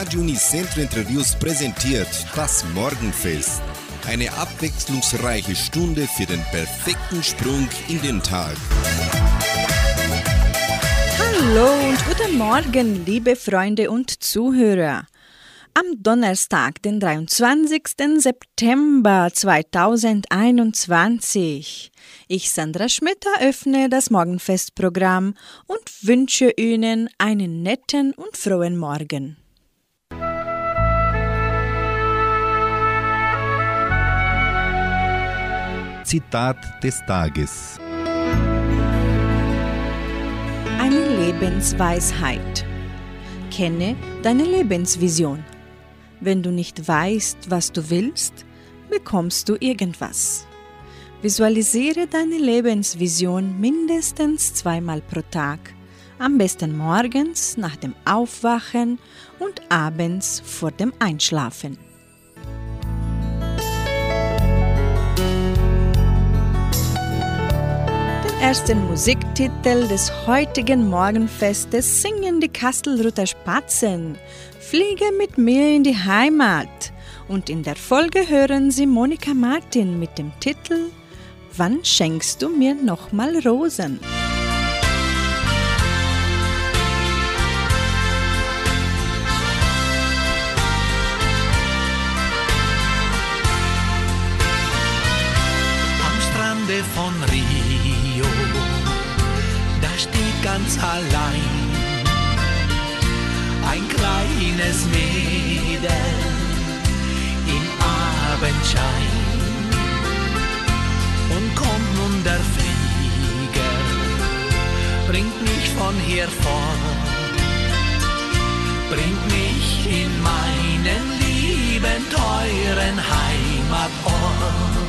Radio Unicentro Interviews präsentiert das Morgenfest. Eine abwechslungsreiche Stunde für den perfekten Sprung in den Tag. Hallo und guten Morgen, liebe Freunde und Zuhörer. Am Donnerstag, den 23. September 2021. Ich, Sandra Schmidt, eröffne das Morgenfestprogramm und wünsche Ihnen einen netten und frohen Morgen. Zitat des Tages. Eine Lebensweisheit. Kenne deine Lebensvision. Wenn du nicht weißt, was du willst, bekommst du irgendwas. Visualisiere deine Lebensvision mindestens zweimal pro Tag, am besten morgens nach dem Aufwachen und abends vor dem Einschlafen. Ersten Musiktitel des heutigen Morgenfestes singen die Kastelruther Spatzen Fliege mit mir in die Heimat. Und in der Folge hören Sie Monika Martin mit dem Titel Wann schenkst du mir nochmal Rosen? Ganz allein ein kleines Mädel im Abendschein. Und kommt nun der Flieger, bringt mich von hier fort, bringt mich in meinen lieben, teuren Heimatort.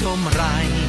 Zum Rhein,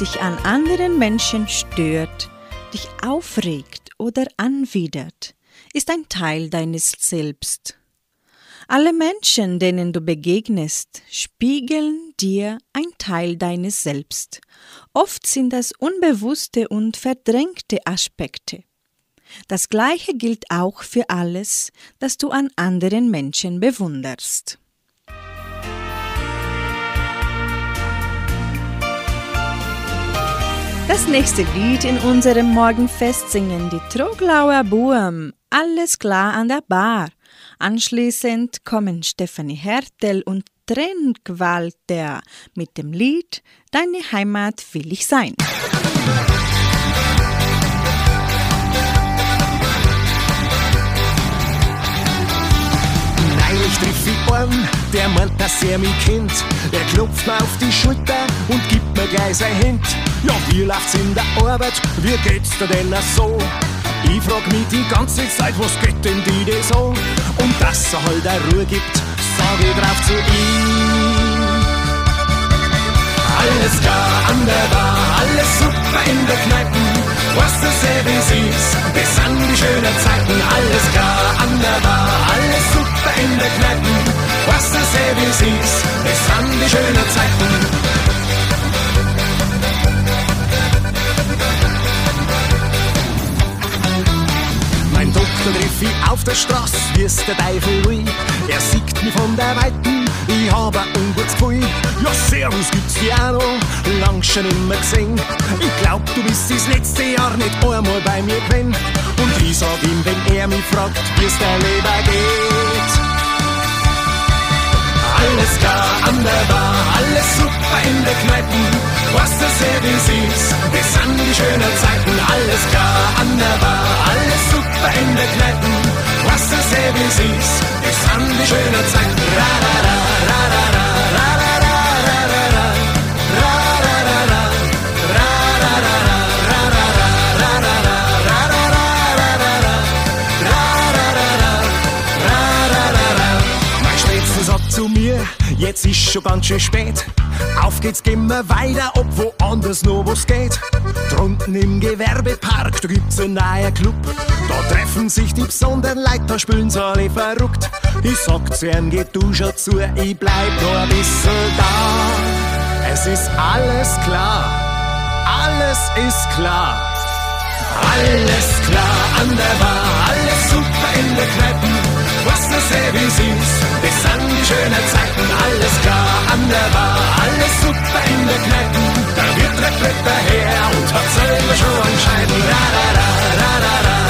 dich an anderen Menschen stört, dich aufregt oder anwidert, ist ein Teil deines Selbst. Alle Menschen, denen du begegnest, spiegeln dir ein Teil deines Selbst. Oft sind das unbewusste und verdrängte Aspekte. Das Gleiche gilt auch für alles, das du an anderen Menschen bewunderst. Das nächste Lied in unserem Morgenfest singen die Troglauer Buam. Alles klar an der Bar. Anschließend kommen Stefanie Hertel und Trennqualter mit dem Lied Deine Heimat will ich sein. Einen, der meint, dass er mich kennt. Er klopft mir auf die Schulter und gibt mir gleich sein Hemd. Ja, wie läuft's in der Arbeit? Wie geht's dir denn so? Ich frag mich die ganze Zeit, was geht denn die denn so? Und dass er halt eine Ruhe gibt, sag ich drauf zu ihm. Alles klar an der Bar, alles super in der Kneipe. Was du wie süß, bis an die schönen Zeiten. Alles klar an der Bar, alles super in der Kneipen, was du wie siehst, es sind die schönen Zeiten. Mein Doktor triff ich auf der Straße, wie der Teufel will. Er sieht mich von der Weiten, ich habe ein ungutes Gefühl. Ja, Servus gibt's dir auch noch, lang schon immer gesehen. Ich glaub, du bist das letzte Jahr nicht einmal bei mir gewesen. Und ich sag ihm, wenn er mich fragt, wie's der Leber geht. Alles klar an der Bar, alles super in der Kneipen. Was das sehr wie siehst, sind die schönen Zeiten. Alles klar an der Bar, alles super in der Kneipen. Was das sehr wie siehst, sind die schönen Zeiten. Ra, ra, ra, jetzt ist schon ganz schön spät. Auf geht's, gehen wir weiter, ob woanders noch was geht. Drunten im Gewerbepark, da gibt's einen neuen Club. Da treffen sich die besonderen Leute, da spülen sie alle verrückt. Ich sag zu ihnen, geht du schon zu, ich bleib noch ein bisschen da. Es ist alles klar, alles ist klar. Alles klar an der Bar, alles super in der Kneipen. Was du wie siehst, das sind die schönen Zeiten. Alles klar an der Bar, alles super in der Kneipen. Da wird der Klöpper her und hat selber schon einen ra, ra, ra, ra, ra, ra, ra,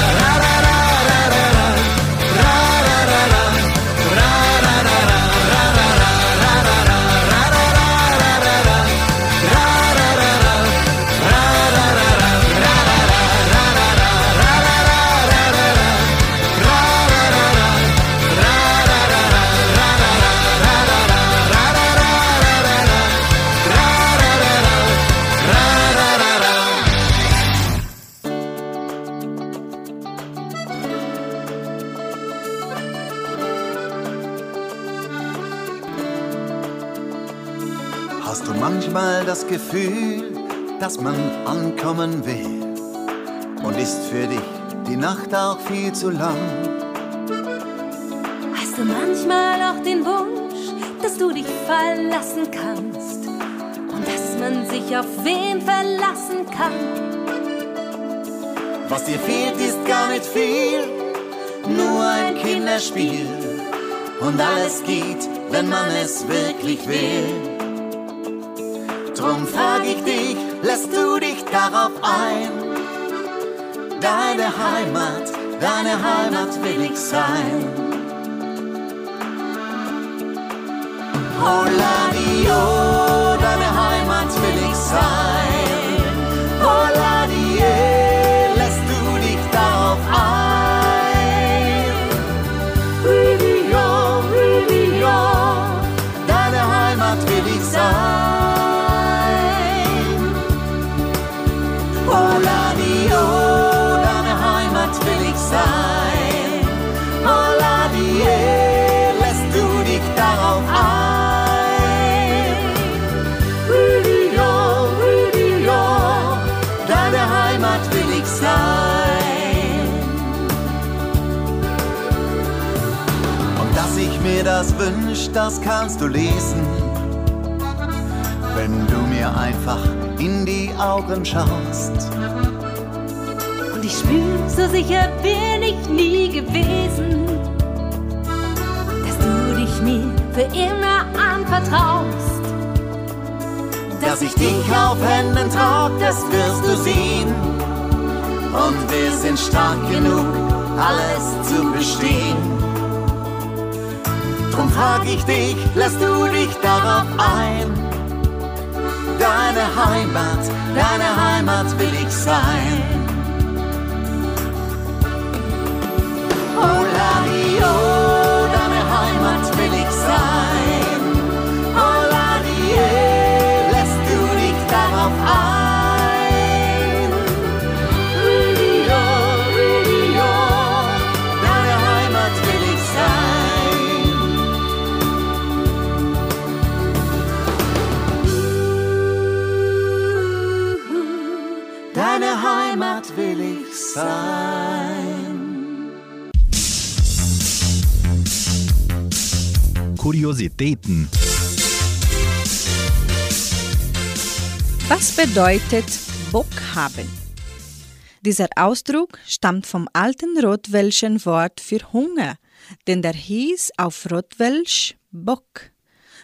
Gefühl, dass man ankommen will? Und ist für dich die Nacht auch viel zu lang? Hast du manchmal auch den Wunsch, dass du dich fallen lassen kannst und dass man sich auf wen verlassen kann? Was dir fehlt, ist gar nicht viel, nur ein Kinderspiel. Und alles geht, wenn man es wirklich will. Drum frag ich dich, lässt du dich darauf ein? Deine Heimat, deine Heimat will ich sein. Oh, Ladio, deine Heimat will ich sein. Das kannst du lesen, wenn du mir einfach in die Augen schaust. Und ich spür, so sicher bin ich nie gewesen, dass du dich mir für immer anvertraust. Dass ich dich auf Händen trag, das wirst du sehen. Und wir sind stark genug, alles zu bestehen. Drum frag ich dich, lässt du dich darauf ein? Deine Heimat, deine Heimat will ich sein. Oh, Ladio, sein. Kuriositäten. Was bedeutet Bock haben? Dieser Ausdruck stammt vom alten rotwelschen Wort für Hunger, denn der hieß auf Rotwelsch Bock.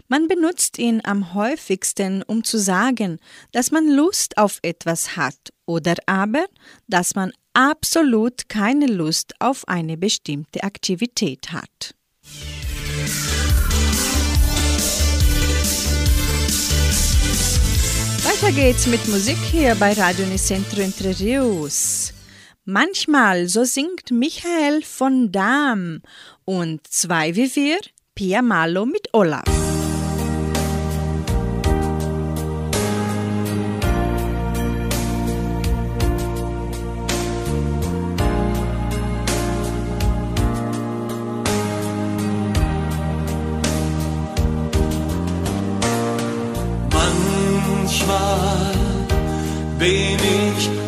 Man benutzt ihn am häufigsten, um zu sagen, dass man Lust auf etwas hat oder aber, dass man absolut keine Lust auf eine bestimmte Aktivität hat. Weiter geht's mit Musik hier bei Radio Nicentro Entre Rios. Manchmal, so singt Michael von Dam und zwei wie wir, Pia Malo mit Olaf.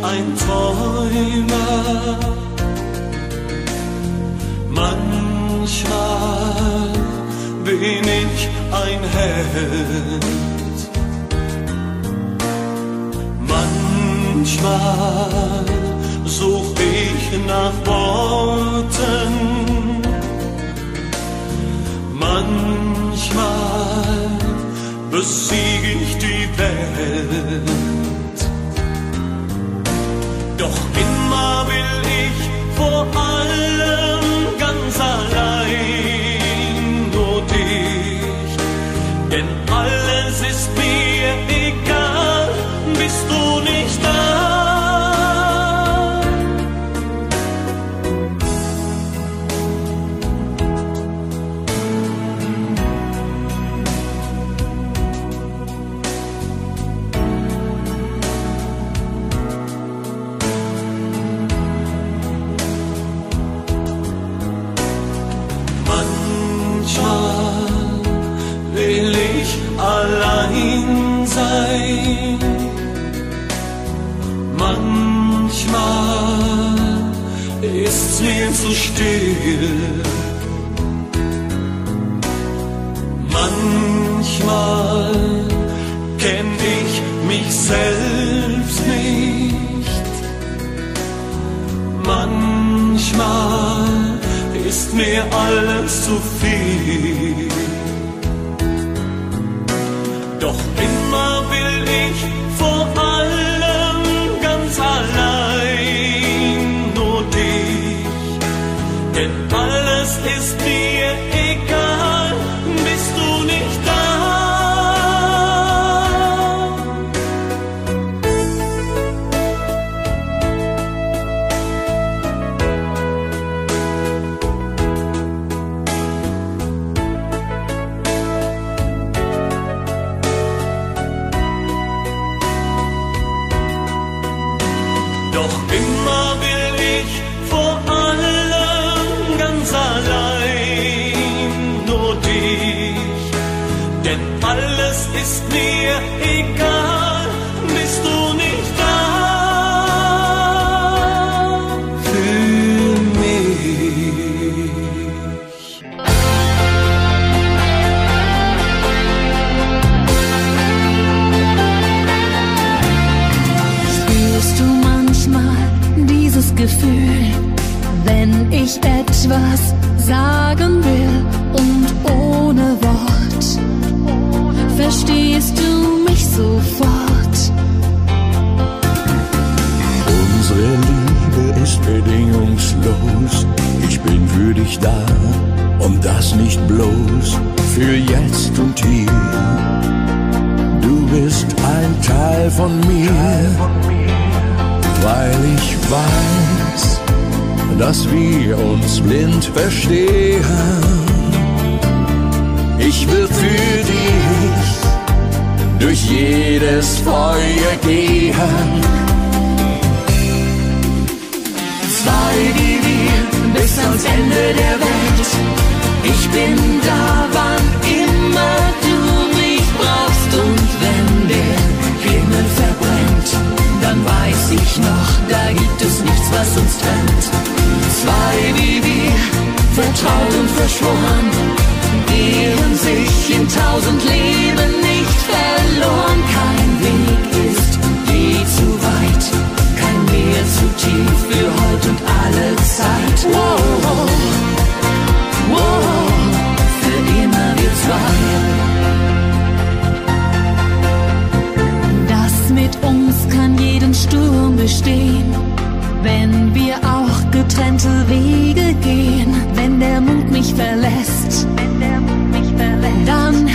Ein Träumer. Manchmal bin ich ein Held. Manchmal such ich nach Worten. Manchmal besiege ich die Welt. Will ich vor allem zu still. Manchmal kenn ich mich selbst nicht. Manchmal ist mir alles zu viel. Doch immer bedingungslos. Ich bin für dich da und das nicht bloß für jetzt und hier. Du bist ein Teil von mir, weil ich weiß, dass wir uns blind verstehen. Ich will für dich durch jedes Feuer gehen zwei wie wir bis ans Ende der Welt. Ich bin da, wann immer du mich brauchst und wenn der Himmel verbrennt, dann weiß ich noch, da gibt es nichts, was uns trennt. Zwei wie wir, vertraut und verschworen, wehren sich in tausend Leben nicht verloren. Kein tief für heute und alle Zeit. Wow, wow, für immer wir zwei. Das mit uns kann jeden Sturm bestehen, wenn wir auch getrennte Wege gehen. Wenn der Mut mich verlässt, wenn der Mut mich verlässt. dann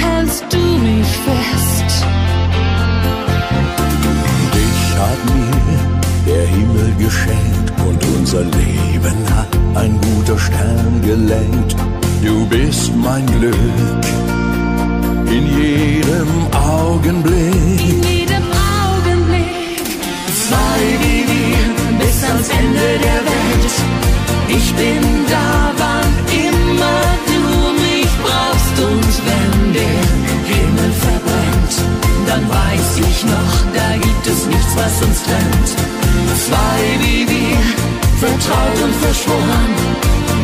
geschenkt und unser Leben hat ein guter Stern gelenkt. Du bist mein Glück in jedem Augenblick. In jedem Augenblick. Zwei wie wir bis ans Ende der Welt. Ich bin da, wann immer du mich brauchst und wenn der Himmel verbrennt, dann weiß ich noch, da gibt es nichts, was uns trennt. Zwei wie wir, vertraut und verschworen,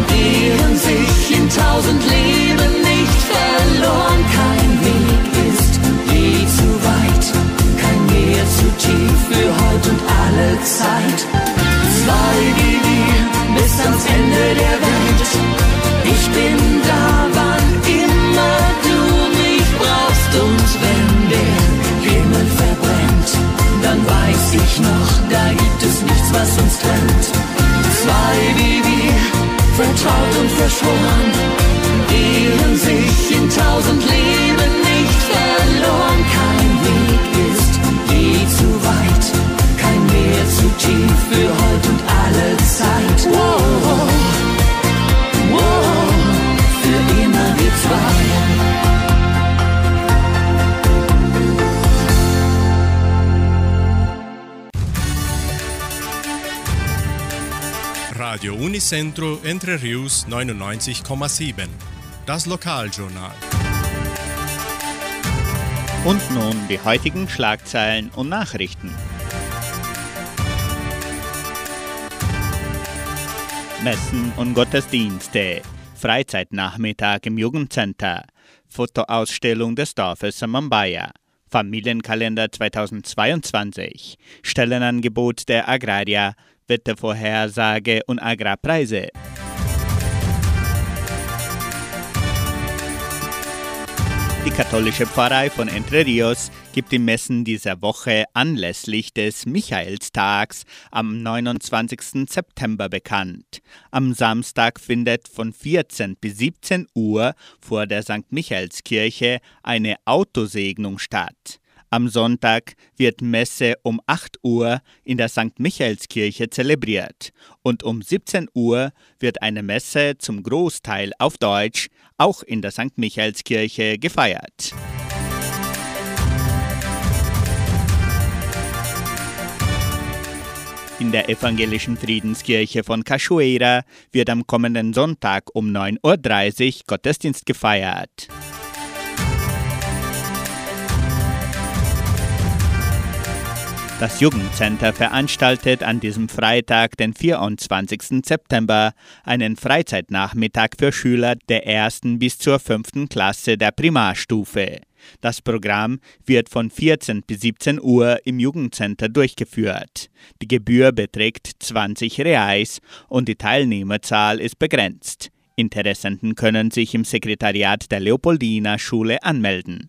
gehen sich in tausend Leben nicht verloren. Kein Weg ist je zu weit, kein Meer zu tief für heute und alle Zeit. Zwei wie wir bis ans Ende der Welt. Ich bin da, wann immer du mich brauchst und wenn der Himmel verbrennt, dann weiß ich noch, da gibt es nichts, was uns trennt. Zwei wie wir, vertraut und verschworen, gehen sich in tausend Leben nicht verloren. Kein Weg ist je zu weit, kein Meer zu tief für heute und alle Zeit. Wow, Radio Unicentro Entre Rius 99,7. Das Lokaljournal. Und nun die heutigen Schlagzeilen und Nachrichten. Messen und Gottesdienste. Freizeitnachmittag im Jugendcenter. Fotoausstellung des Dorfes Samambaya. Familienkalender 2022. Stellenangebot der Agraria. Wettervorhersage und Agrarpreise. Die katholische Pfarrei von Entre Rios gibt die Messen dieser Woche anlässlich des Michaelstags am 29. September bekannt. Am Samstag findet von 14 bis 17 Uhr vor der St. Michaelskirche eine Autosegnung statt. Am Sonntag wird Messe um 8 Uhr in der St. Michaelskirche zelebriert und um 17 Uhr wird eine Messe zum Großteil auf Deutsch auch in der St. Michaelskirche gefeiert. In der evangelischen Friedenskirche von Cachoeira wird am kommenden Sonntag um 9.30 Uhr Gottesdienst gefeiert. Das Jugendcenter veranstaltet an diesem Freitag, den 24. September, einen Freizeitnachmittag für Schüler der ersten bis zur fünften Klasse der Primarstufe. Das Programm wird von 14 bis 17 Uhr im Jugendcenter durchgeführt. Die Gebühr beträgt 20 Reais und die Teilnehmerzahl ist begrenzt. Interessenten können sich im Sekretariat der Leopoldina Schule anmelden.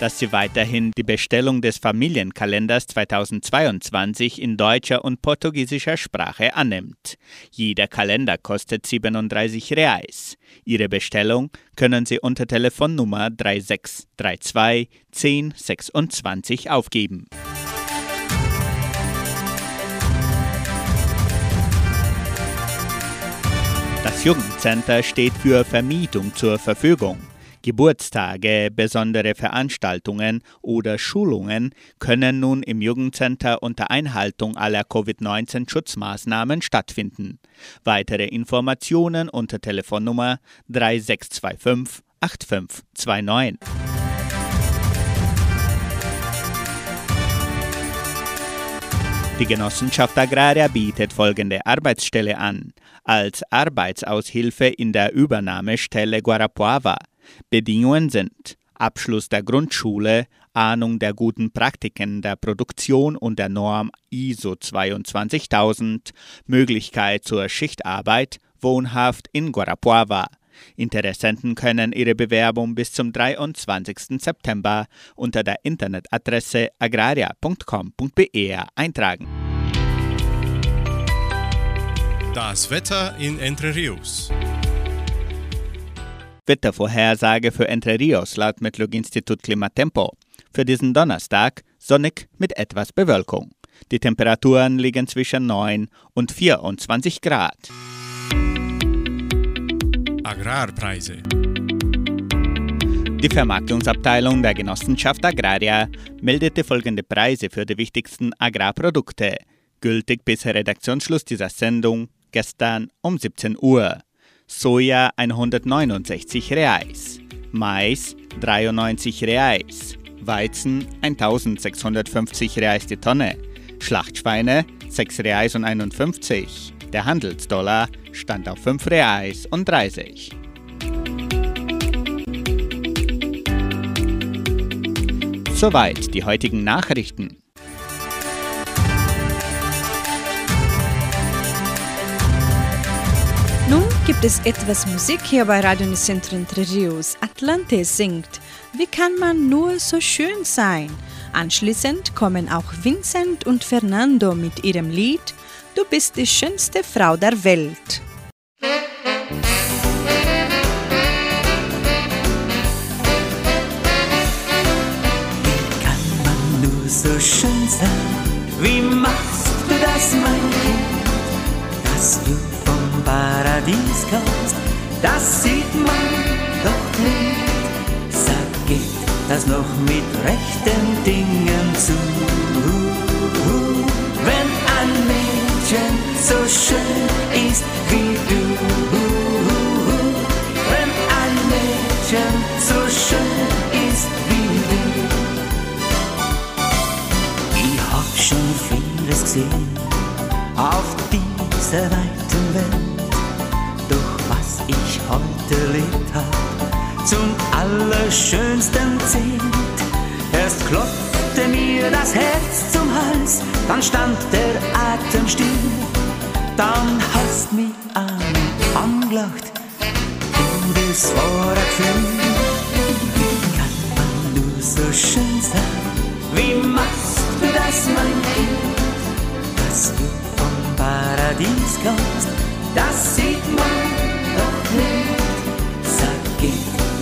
dass sie weiterhin die Bestellung des Familienkalenders 2022 in deutscher und portugiesischer Sprache annimmt. Jeder Kalender kostet 37 Reais. Ihre Bestellung können Sie unter Telefonnummer 3632 1026 aufgeben. Das Jugendcenter steht für Vermietung zur Verfügung. Geburtstage, besondere Veranstaltungen oder Schulungen können nun im Jugendcenter unter Einhaltung aller Covid-19-Schutzmaßnahmen stattfinden. Weitere Informationen unter Telefonnummer 3625 8529. Die Genossenschaft Agraria bietet folgende Arbeitsstelle an. Als Arbeitsaushilfe in der Übernahmestelle Guarapuava Bedingungen sind Abschluss der Grundschule, Ahnung der guten Praktiken der Produktion und der Norm ISO 22000, Möglichkeit zur Schichtarbeit, wohnhaft in Guarapuava. Interessenten können ihre Bewerbung bis zum 23. September unter der Internetadresse agraria.com.br eintragen. Das Wetter in Entre Rios. Wettervorhersage für Entre Rios laut Metlog-Institut Klimatempo. Für diesen Donnerstag sonnig mit etwas Bewölkung. Die Temperaturen liegen zwischen 9 und 24 Grad. Agrarpreise. Die Vermarktungsabteilung der Genossenschaft Agraria meldete folgende Preise für die wichtigsten Agrarprodukte, gültig bis Redaktionsschluss dieser Sendung gestern um 17 Uhr. Soja 169 Reais, Mais 93 Reais, Weizen 1650 Reais die Tonne, Schlachtschweine 6 Reais und 51. Der Handelsdollar stand auf 5 Reais und 30. Soweit die heutigen Nachrichten. Gibt es etwas Musik hier bei Radio Nicentro Entre. Atlante singt Wie kann man nur so schön sein? Anschließend kommen auch Vincent und Fernando mit ihrem Lied Du bist die schönste Frau der Welt. kann man nur so schön sein? Wie machst du das, mein Kind? Dass du Paradies kommst, das sieht man doch nicht. Sag, geht das noch mit rechten Dingen zu? Wenn ein Mädchen so schön ist wie du, wenn ein Mädchen so schön ist wie du. Ich hab schon vieles gesehen auf dieser Welt. Erlebt hab, zum Allerschönsten zählt. Erst klopfte mir das Herz zum Hals, dann stand der Atem still. Dann hast mich an angelacht, du, ein Gefühl. Wie kann man nur so schön sein? Wie machst du das, mein Kind? Dass du vom Paradies kommst, das sieht man doch nicht.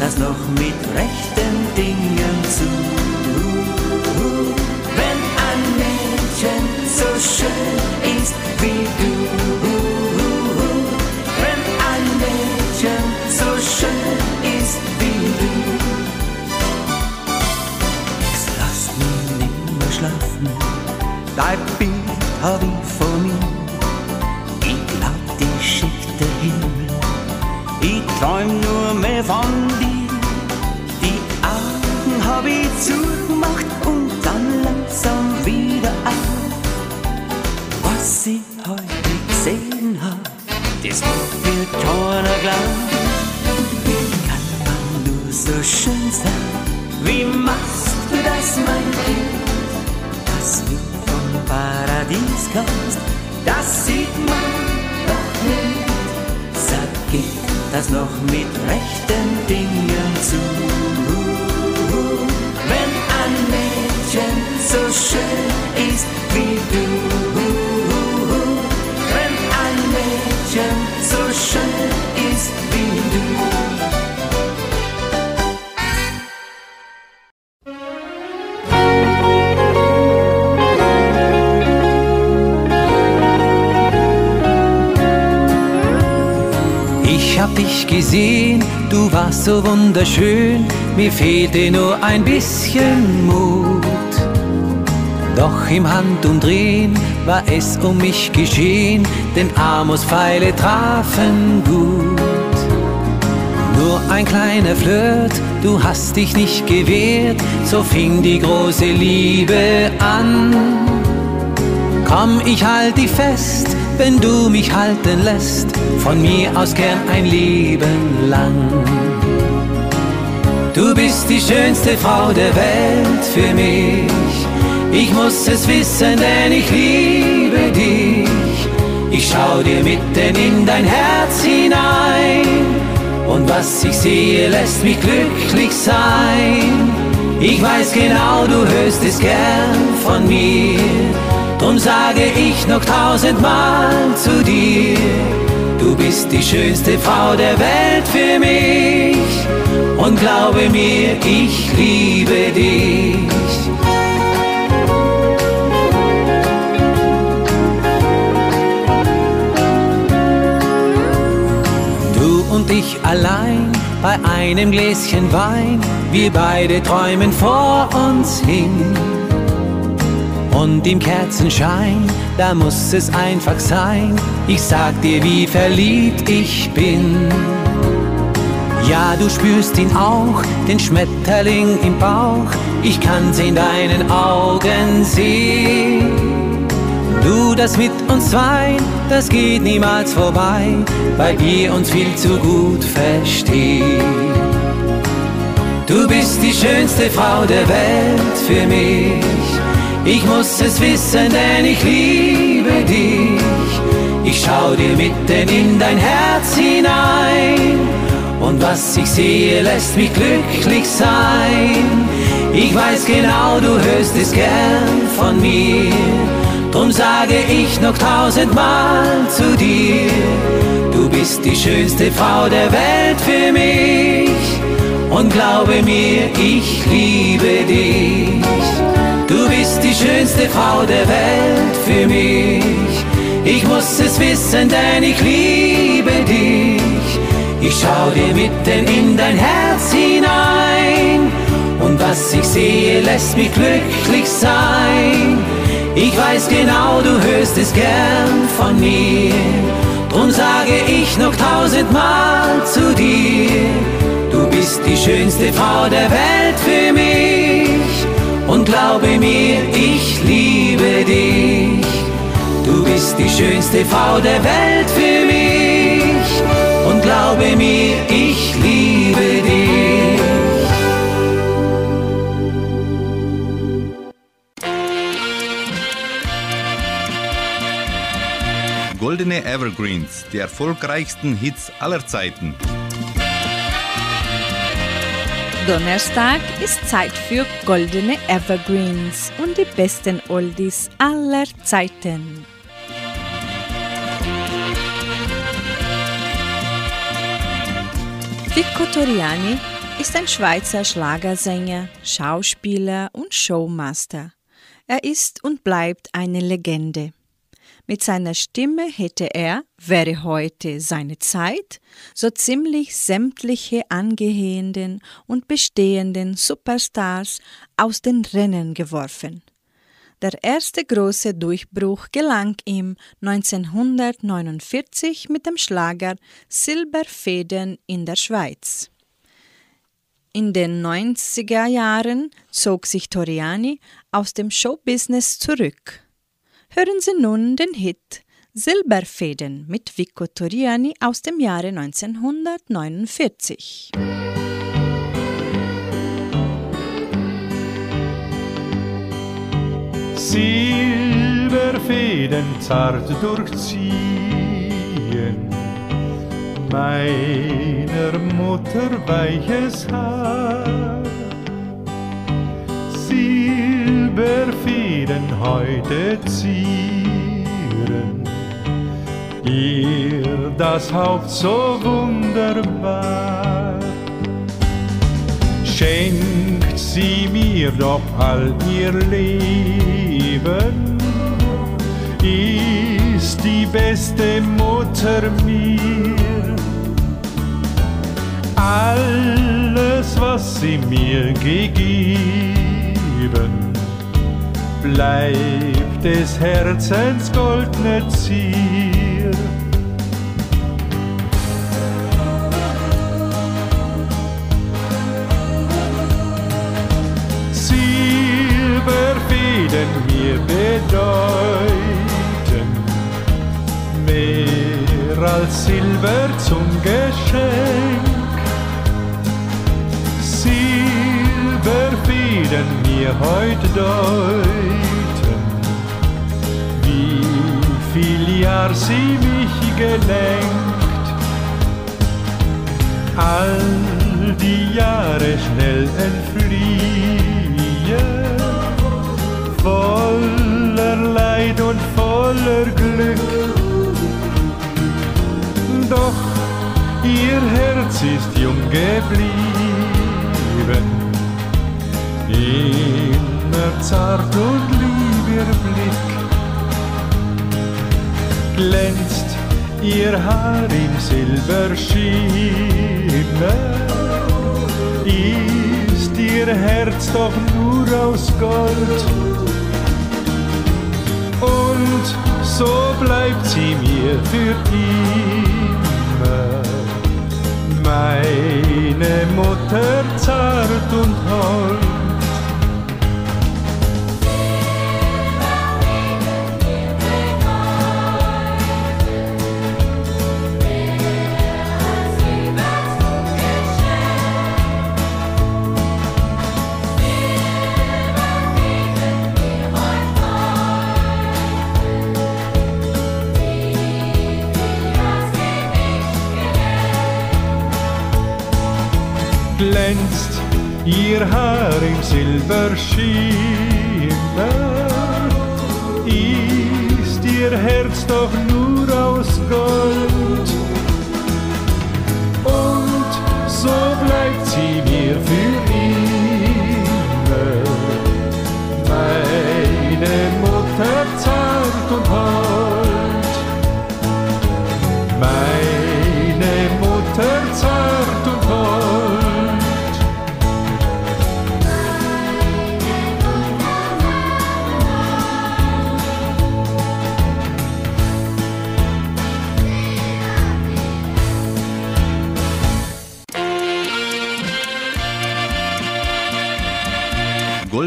Das noch mit rechten Dingen zu? Wenn ein Mädchen so schön ist wie du, wenn ein Mädchen so schön ist wie du, es lasst mich nimmer schlafen, dein Bild hab ich vor glauben. Wie kann man nur so schön sein? Wie machst du das, mein Kind? Dass du vom Paradies kommst, das sieht man doch nicht. Sag, geht das noch mit rechten Dingen zu? Wenn ein Mädchen so schön gesehen, du warst so wunderschön, mir fehlte nur ein bisschen Mut. Doch im Handumdrehen war es um mich geschehen, denn Amos Pfeile trafen gut. Nur ein kleiner Flirt, du hast dich nicht gewehrt, so fing die große Liebe an. Komm, ich halt dich fest, wenn du mich halten lässt, von mir aus gern ein Leben lang. Du bist die schönste Frau der Welt für mich. Ich muss es wissen, denn ich liebe dich. Ich schau dir mitten in dein Herz hinein. Und was ich sehe, lässt mich glücklich sein. Ich weiß genau, du hörst es gern von mir. Drum sage ich noch tausendmal zu dir. Du bist die schönste Frau der Welt für mich. Und glaube mir, ich liebe dich. und ich allein bei einem Gläschen Wein. Wir beide träumen vor uns hin. Und im Kerzenschein, da muss es einfach sein. Ich sag dir, wie verliebt ich bin. Ja, du spürst ihn auch, den Schmetterling im Bauch. Ich kann's in deinen Augen sehen. Du, das mit uns zwei, das geht niemals vorbei, weil wir uns viel zu gut verstehen. Du bist die schönste Frau der Welt für mich. Ich muss es wissen, denn ich liebe dich. Ich schau dir mitten in dein Herz hinein. Und was ich sehe, lässt mich glücklich sein. Ich weiß genau, du hörst es gern von mir. Drum sage ich noch tausendmal zu dir, du bist die schönste Frau der Welt für mich. Und glaube mir, ich liebe dich. Du bist die schönste Frau der Welt für mich. Ich muss es wissen, denn ich liebe dich. Ich schau dir mitten in dein Herz hinein. Und was ich sehe, lässt mich glücklich sein. Ich weiß genau, du hörst es gern von mir. Drum sage ich noch tausendmal zu dir. Du bist die schönste Frau der Welt für mich. Und glaube mir, ich liebe dich. Du bist die schönste Frau der Welt für mich. Und glaube mir, ich liebe dich. Goldene Evergreens, die erfolgreichsten Hits aller Zeiten. Donnerstag ist Zeit für Goldene Evergreens und die besten Oldies aller Zeiten. Vico Toriani ist ein Schweizer Schlagersänger, Schauspieler und Showmaster. Er ist und bleibt eine Legende. Mit seiner Stimme hätte er, wäre heute seine Zeit, so ziemlich sämtliche angehenden und bestehenden Superstars aus den Rennen geworfen. Der erste große Durchbruch gelang ihm 1949 mit dem Schlager Silberfäden in der Schweiz. In den 90er Jahren zog sich Toriani aus dem Showbusiness zurück. Hören Sie nun den Hit Silberfäden mit Vico Toriani aus dem Jahre 1949. Silberfäden zart durchziehen meiner Mutter weiches Haar. Silberfäden heute zieren ihr das Haupt so wunderbar. Schenkt sie mir doch all ihr Leben, ist die beste Mutter mir. Alles, was sie mir gegeben, bleibt des Herzens goldne Zier. Silberfäden mir bedeuten mehr als Silber zum Geschenk. Silberfäden mir heute deuten, wie viel Jahr sie mich gelenkt. All die Jahre schnell entfliehen, voller Leid und voller Glück. Doch ihr Herz ist jung geblieben, immer zart und lieb ihr Blick. Glänzt ihr Haar im Silberschimmer, ist ihr Herz doch nur aus Gold. Und so bleibt sie mir für immer meine Mutter zart und hold. Ihr Haar im Silberschimmer. Ist ihr Herz doch nur aus Gold.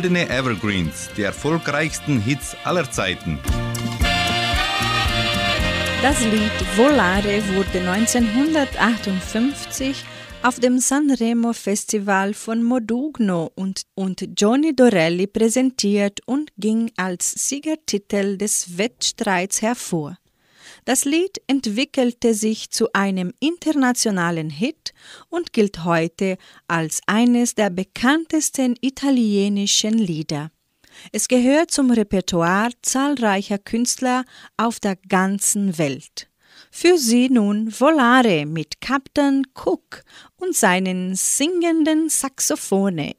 Goldene Evergreens, die erfolgreichsten Hits aller Zeiten. Das Lied Volare wurde 1958 auf dem Sanremo Festival von Modugno und, und Johnny Dorelli präsentiert und ging als Siegertitel des Wettstreits hervor. Das Lied entwickelte sich zu einem internationalen Hit und gilt heute als eines der bekanntesten italienischen Lieder. Es gehört zum Repertoire zahlreicher Künstler auf der ganzen Welt. Für sie nun Volare mit Captain Cook und seinen singenden Saxophone.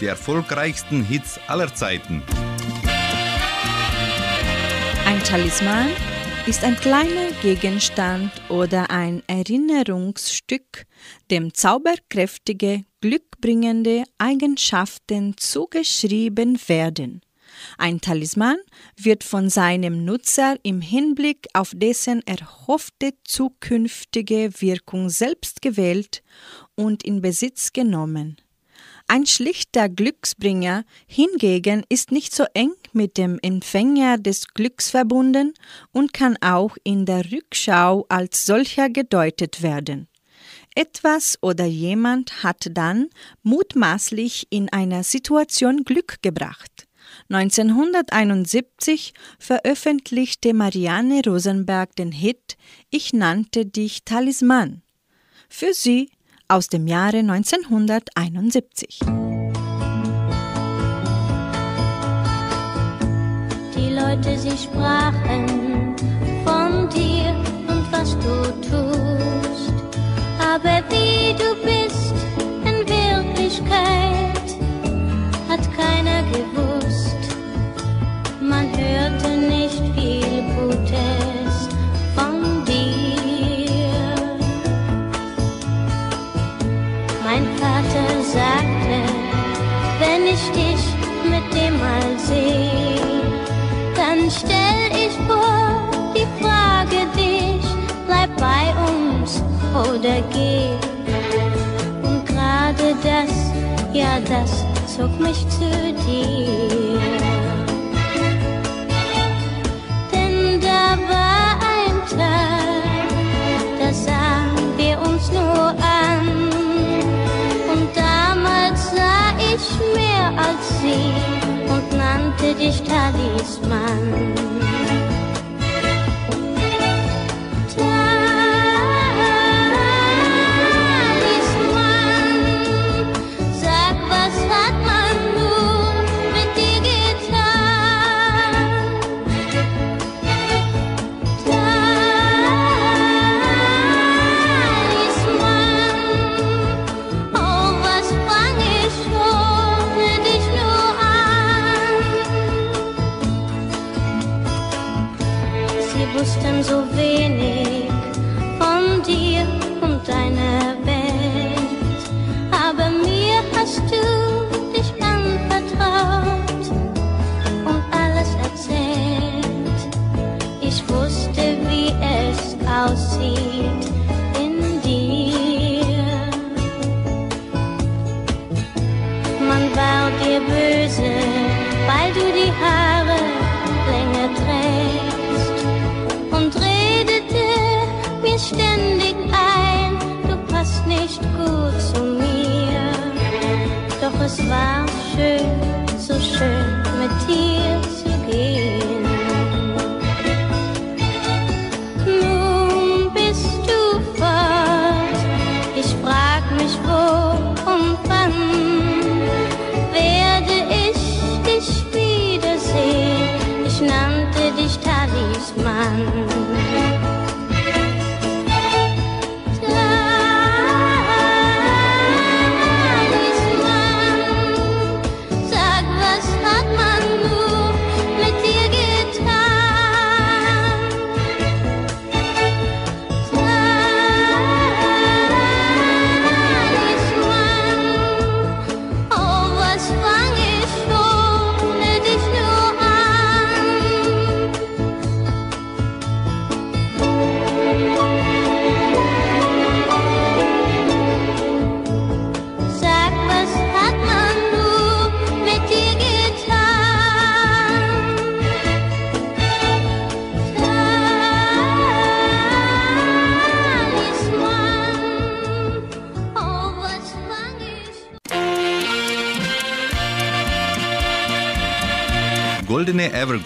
Die erfolgreichsten Hits aller Zeiten. Ein Talisman ist ein kleiner Gegenstand oder ein Erinnerungsstück, dem zauberkräftige, glückbringende Eigenschaften zugeschrieben werden. Ein Talisman wird von seinem Nutzer im Hinblick auf dessen erhoffte zukünftige Wirkung selbst gewählt und in Besitz genommen. Ein schlichter Glücksbringer hingegen ist nicht so eng mit dem Empfänger des Glücks verbunden und kann auch in der Rückschau als solcher gedeutet werden. Etwas oder jemand hat dann mutmaßlich in einer Situation Glück gebracht. 1971 veröffentlichte Marianne Rosenberg den Hit Ich nannte dich Talisman. Für sie aus dem Jahre 1971. Die Leute, sie sprachen von dir und was du tust, aber wie du bist in Wirklichkeit, hat keiner gewusst. Man hörte nicht viel Gutes sagte, wenn ich dich mit dem mal sehe, dann stell ich vor die Frage dich, bleib bei uns oder geh. Und gerade das, ja das zog mich zu dir. Sah ich mehr als sie und nannte dich. Talisman,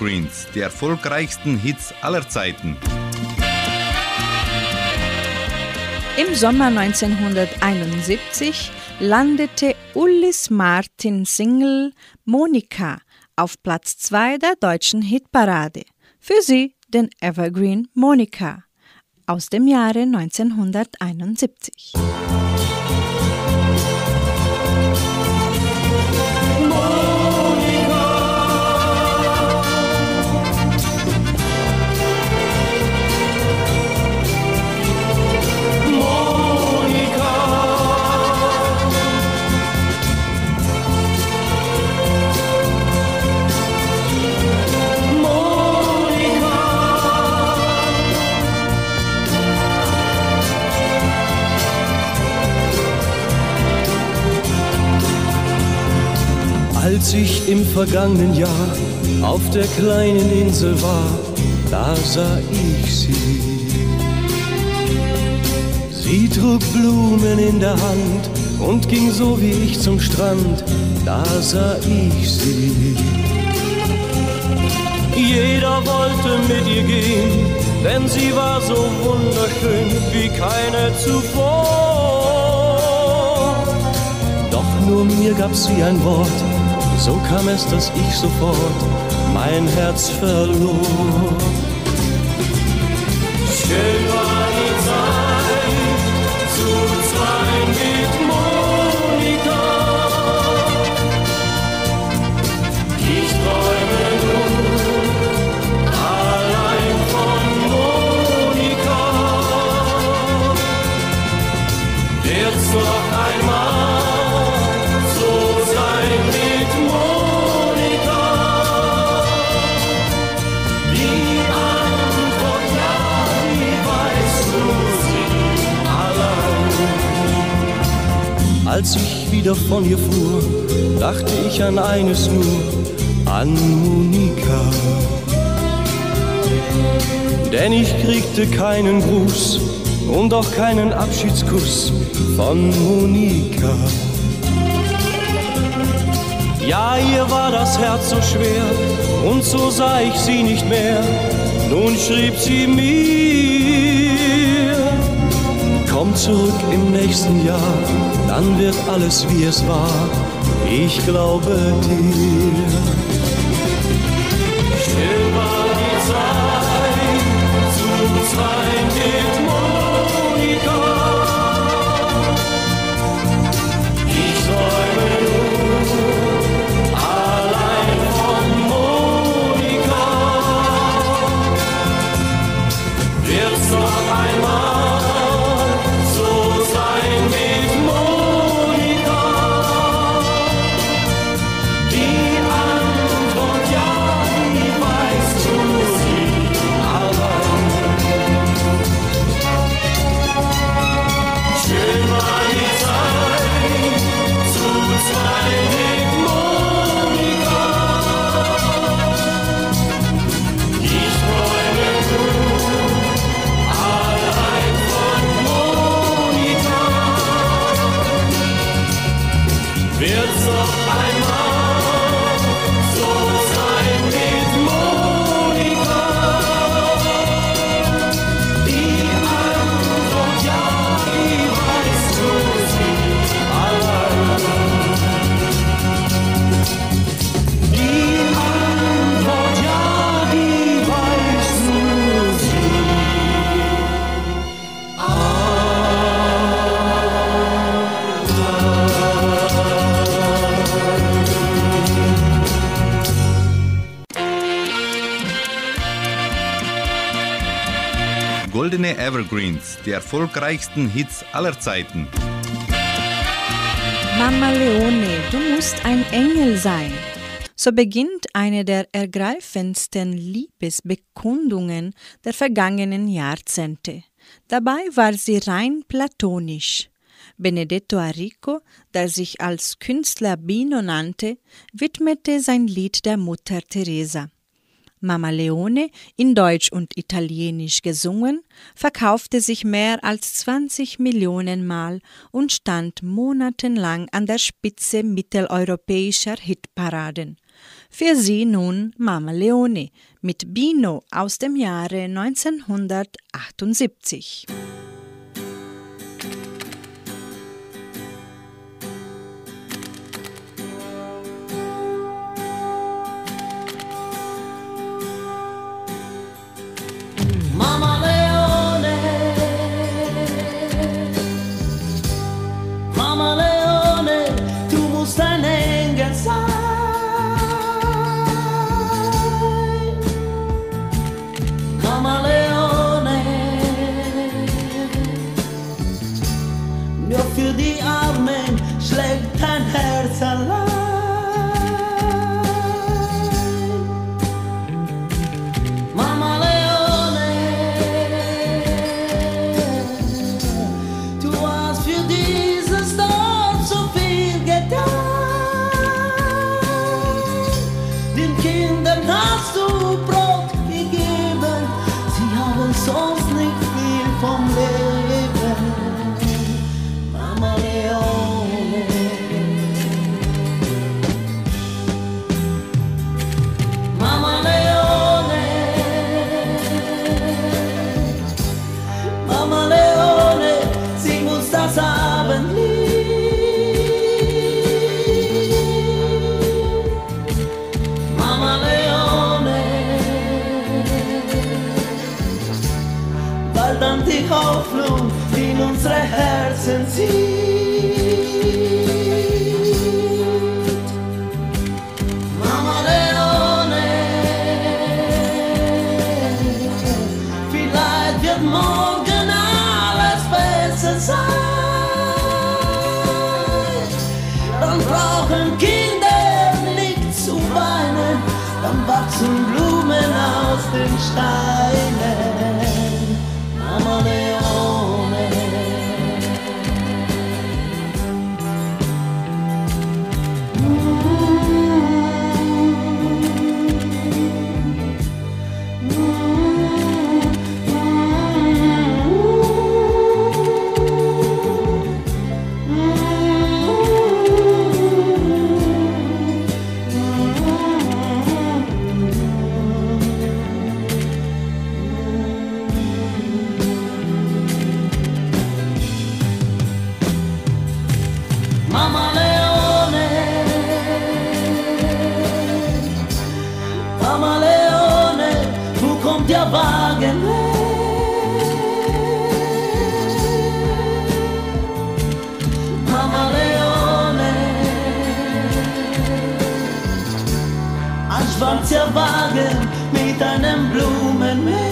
Evergreens, die erfolgreichsten Hits aller Zeiten. Im Sommer 1971 landete Ullis Martin Single Monika auf Platz 2 der deutschen Hitparade. Für sie den Evergreen Monika aus dem Jahre 1971. Als ich im vergangenen Jahr auf der kleinen Insel war, da sah ich sie. Sie trug Blumen in der Hand und ging so wie ich zum Strand, da sah ich sie. Jeder wollte mit ihr gehen, denn sie war so wunderschön wie keine zuvor. Doch nur mir gab sie ein Wort, so kam es, dass ich sofort mein Herz verlor. Schön war Als ich wieder von ihr fuhr, dachte ich an eines nur, an Monika. Denn ich kriegte keinen Gruß und auch keinen Abschiedskuss von Monika. Ja, ihr war das Herz so schwer und so sah ich sie nicht mehr. Nun schrieb sie mir, komm zurück im nächsten Jahr, dann wird alles wie es war. Ich glaube dir. Goldene Evergreens, die erfolgreichsten Hits aller Zeiten. Mama Leone, du musst ein Engel sein. So beginnt eine der ergreifendsten Liebesbekundungen der vergangenen Jahrzehnte. Dabei war sie rein platonisch. Benedetto Arrico, der sich als Künstler Bino nannte, widmete sein Lied der Mutter Teresa. Mama Leone, in Deutsch und Italienisch gesungen, verkaufte sich mehr als 20 Millionen Mal und stand monatelang an der Spitze mitteleuropäischer Hitparaden. Für sie nun Mama Leone mit Bino aus dem Jahre 1978. 속 Hoffnung in unsere Herzen zieht. Ein schwarzer Wagen mit einem Blumenmeer.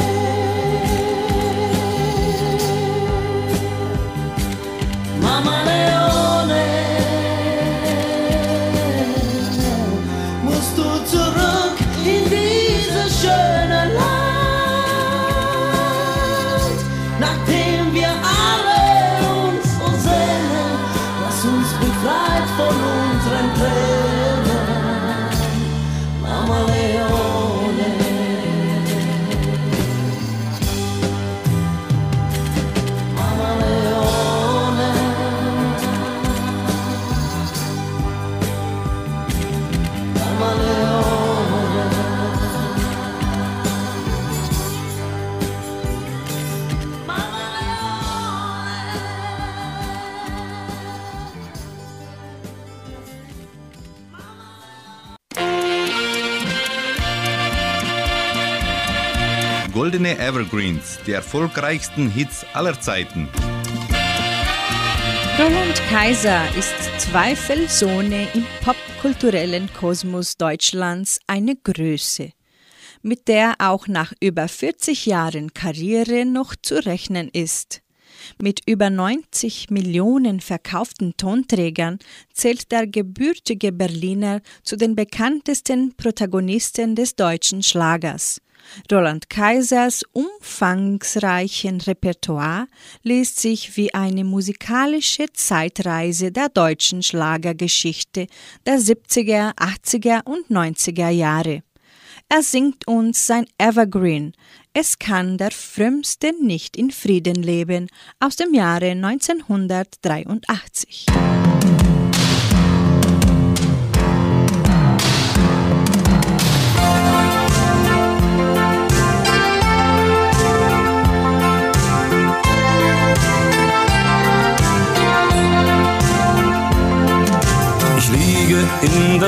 Evergreens, die erfolgreichsten Hits aller Zeiten. Roland Kaiser ist zweifelsohne im popkulturellen Kosmos Deutschlands eine Größe, mit der auch nach über 40 Jahren Karriere noch zu rechnen ist. Mit über 90 Millionen verkauften Tonträgern zählt der gebürtige Berliner zu den bekanntesten Protagonisten des deutschen Schlagers. Roland Kaisers umfangreichen Repertoire liest sich wie eine musikalische Zeitreise der deutschen Schlagergeschichte der 70er, 80er und 90er Jahre. Er singt uns sein Evergreen. Es kann der Frömmste nicht in Frieden leben aus dem Jahre 1983. Ich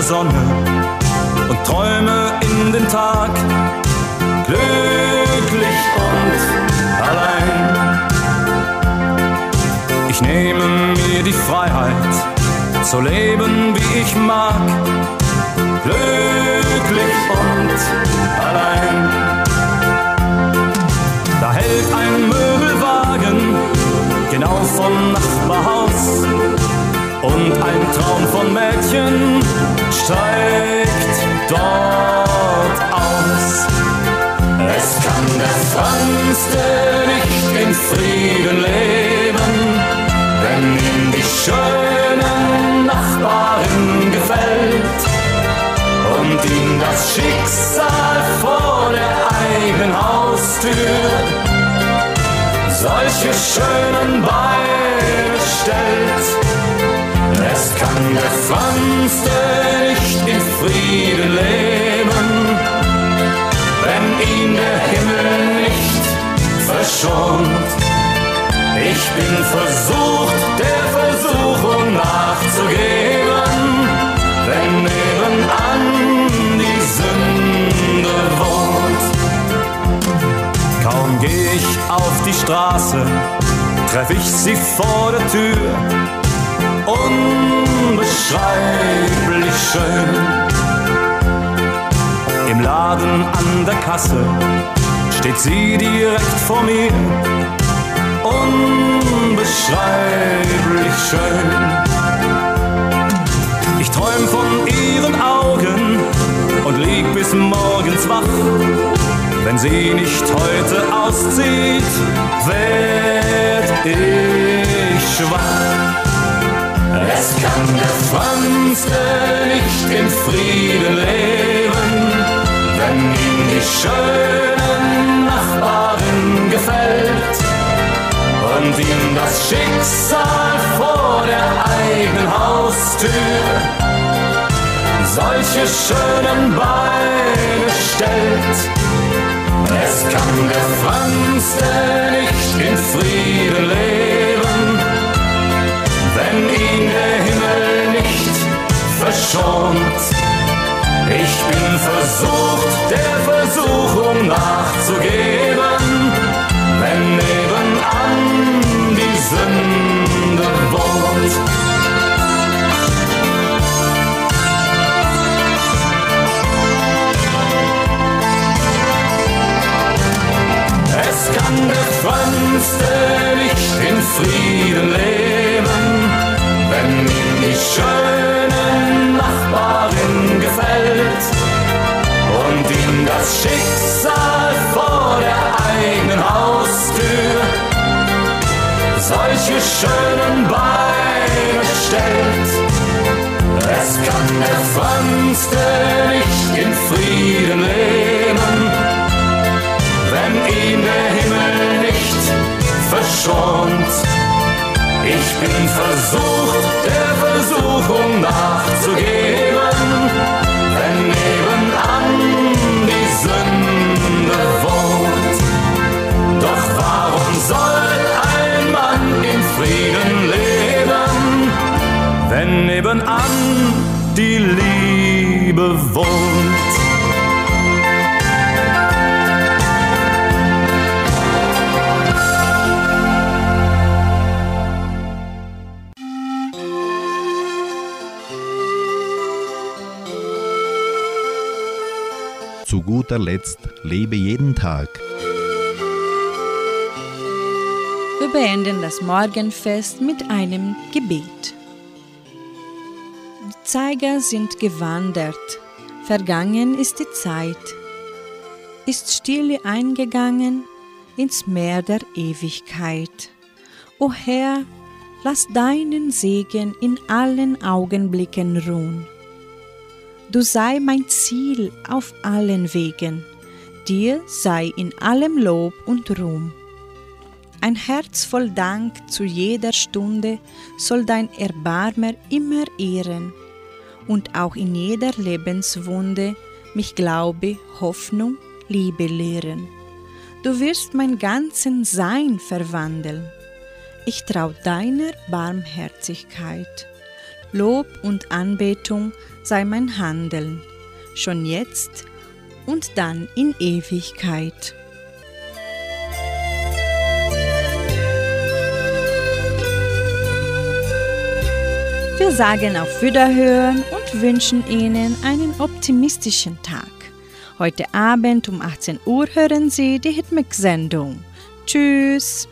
der Sonne und träume in den Tag, glücklich und allein. Ich nehme mir die Freiheit zu leben, wie ich mag, glücklich und allein. Da hält ein Möbelwagen genau vom Nachbarhaus und ein Traum von Mädchen steigt dort aus. Es kann der Framste nicht in Frieden leben, wenn ihm die schöne Nachbarin gefällt und ihm das Schicksal vor der eigenen Haustür solche schönen Beine stellt. Es kann der Framste nicht in Frieden leben, wenn ihn der Himmel nicht verschont. Ich bin versucht, der Versuchung nachzugeben, wenn nebenan die Sünde wohnt. Kaum geh ich auf die Straße, treff ich sie vor der Tür. Unbeschreiblich schön. Im Laden an der Kasse steht sie direkt vor mir. Unbeschreiblich schön. Ich träum von ihren Augen und lieg bis morgens wach. Wenn sie nicht heute auszieht, werd ich schwach. Es kann der Franzke nicht in Frieden leben, wenn ihm die schöne Nachbarin gefällt und ihm das Schicksal vor der eigenen Haustür solche schönen Beine stellt. Es kann der Franzke nicht in Frieden leben, wenn ihn der Himmel nicht verschont. Ich bin versucht, der Versuchung nachzugeben, wenn nebenan die Sünde wohnt. Es kann der Franzste nicht in Frieden leben, die schöne Nachbarin gefällt und ihm das Schicksal vor der eigenen Haustür solche schönen Beine stellt. Es kann der Franzste nicht in Frieden leben, wenn ihn der Himmel nicht verschont. Ich bin versucht, der Versuchung nachzugeben, wenn nebenan die Sünde wohnt. Doch warum soll ein Mann in Frieden leben, wenn nebenan die Liebe wohnt? Guter Letzt lebe jeden Tag. Wir beenden das Morgenfest mit einem Gebet. Die Zeiger sind gewandert, vergangen ist die Zeit, ist Stille eingegangen ins Meer der Ewigkeit. O Herr, lass deinen Segen in allen Augenblicken ruhen. Du sei mein Ziel auf allen Wegen, dir sei in allem Lob und Ruhm. Ein Herz voll Dank zu jeder Stunde soll dein Erbarmer immer ehren und auch in jeder Lebenswunde mich Glaube, Hoffnung, Liebe lehren. Du wirst mein ganzen Sein verwandeln. Ich trau deiner Barmherzigkeit. Lob und Anbetung sei mein Handeln, schon jetzt und dann in Ewigkeit. Wir sagen auf Wiederhören und wünschen Ihnen einen optimistischen Tag. Heute Abend um 18 Uhr hören Sie die Hitmix-Sendung. Tschüss!